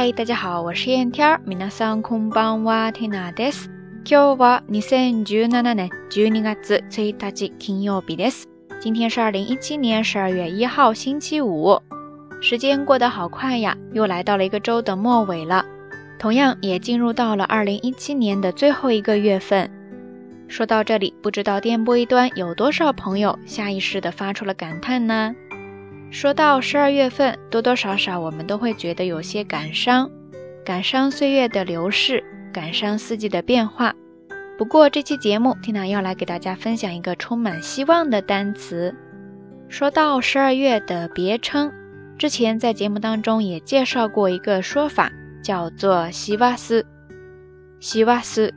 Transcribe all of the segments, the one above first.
嗨，大家好，我是燕天儿。皆さんこんばんは天ナです。今日は二千十七年十二月一日金曜日です。今天是二零一七年十二月一号星期五。时间过得好快呀，又来到了一个周的末尾了，同样也进入到了二零一七年的最后一个月份。说到这里，不知道电波一端有多少朋友下意识地发出了感叹呢？说到十二月份，多多少少我们都会觉得有些感伤，感伤岁月的流逝，感伤四季的变化。不过这期节目缇娜要来给大家分享一个充满希望的单词。说到十二月的别称，之前在节目当中也介绍过一个说法，叫做“西瓦斯”。西瓦斯，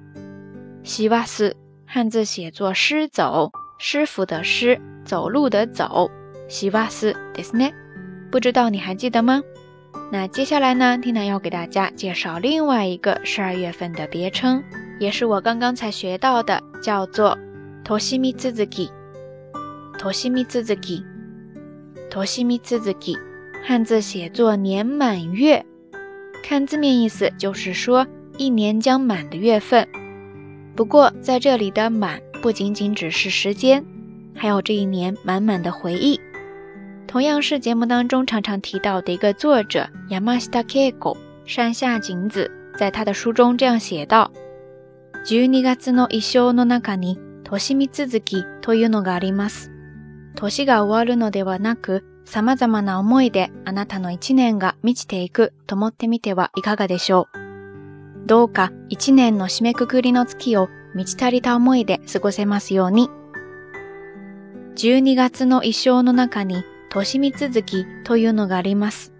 西瓦斯，汉字写作“诗走”，师傅的“师”，走路的“走”。西瓦斯迪斯尼，不知道你还记得吗？那接下来呢？Tina 要给大家介绍另外一个十二月份的别称，也是我刚刚才学到的，叫做“托西米兹兹基”。托西米兹兹基，托西米兹兹基，汉字写作“年满月”，看字面意思就是说一年将满的月份。不过在这里的“满”不仅仅只是时间，还有这一年满满的回忆。同样是节目当中常常提到的一个作者山下恵子山下景子，在他的书中这样写道：12月の一生の中に年見続きというのがあります。年が終わるのではなく、様々な思いであなたの一年が満ちていくと思ってみてはいかがでしょう。どうか一年の締めくくりの月を満ち足りた思いで過ごせますように。12月の一生の中に年見続きというのがあります。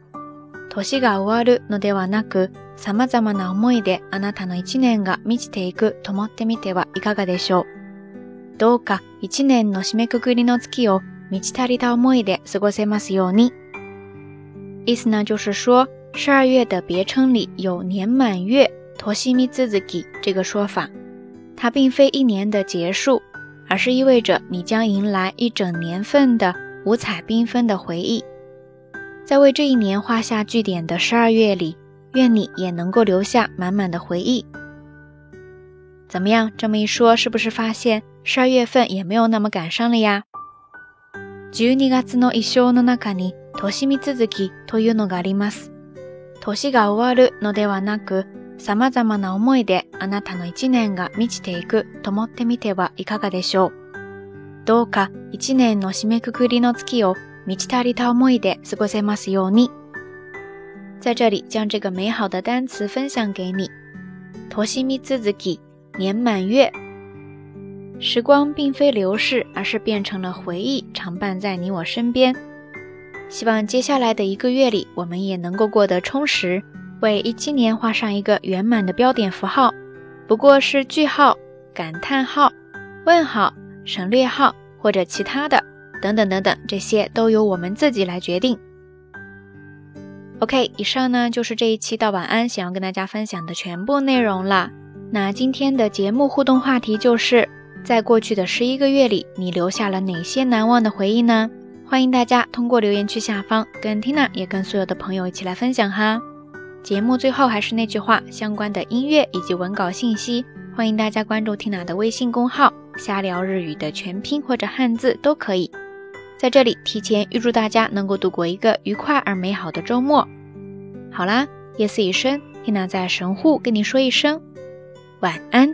年が終わるのではなく、様々な思いであなたの一年が満ちていくと思ってみてはいかがでしょう。どうか一年の締めくくりの月を満ち足りた思いで過ごせますように。意思呢就是说，12月的别称里有“年满月”“年見続き己”这个说法，它并非一年的结束，而是意味着你将迎来一整年份的五彩缤纷的回忆，在为这一年画下句点的十二月里，愿你也能够留下满满的回忆。怎么样，这么一说，是不是发现十二月份也没有那么感伤了呀？一生の中に年続きというのがあります。年が終わるのではなく、様々な思いであなたの一年が満ちていくと思ってみてはいかがでしょう。どうか一年の締めくくりの月を満ち足りた思いで過ごせますように。在这里将这个美好的单词分享给你，としみつづき年满月。时光并非流逝，而是变成了回忆，常伴在你我身边。希望接下来的一个月里，我们也能够过得充实，为一七年画上一个圆满的标点符号。不过是句号、感叹号、问号。省略号或者其他的，等等等等，这些都由我们自己来决定。OK，以上呢就是这一期道晚安想要跟大家分享的全部内容了。那今天的节目互动话题就是在过去的十一个月里，你留下了哪些难忘的回忆呢？欢迎大家通过留言区下方跟 Tina 也跟所有的朋友一起来分享哈。节目最后还是那句话，相关的音乐以及文稿信息，欢迎大家关注 Tina 的微信公号。瞎聊日语的全拼或者汉字都可以，在这里提前预祝大家能够度过一个愉快而美好的周末。好啦，夜色已深，天呐，在神户跟你说一声晚安。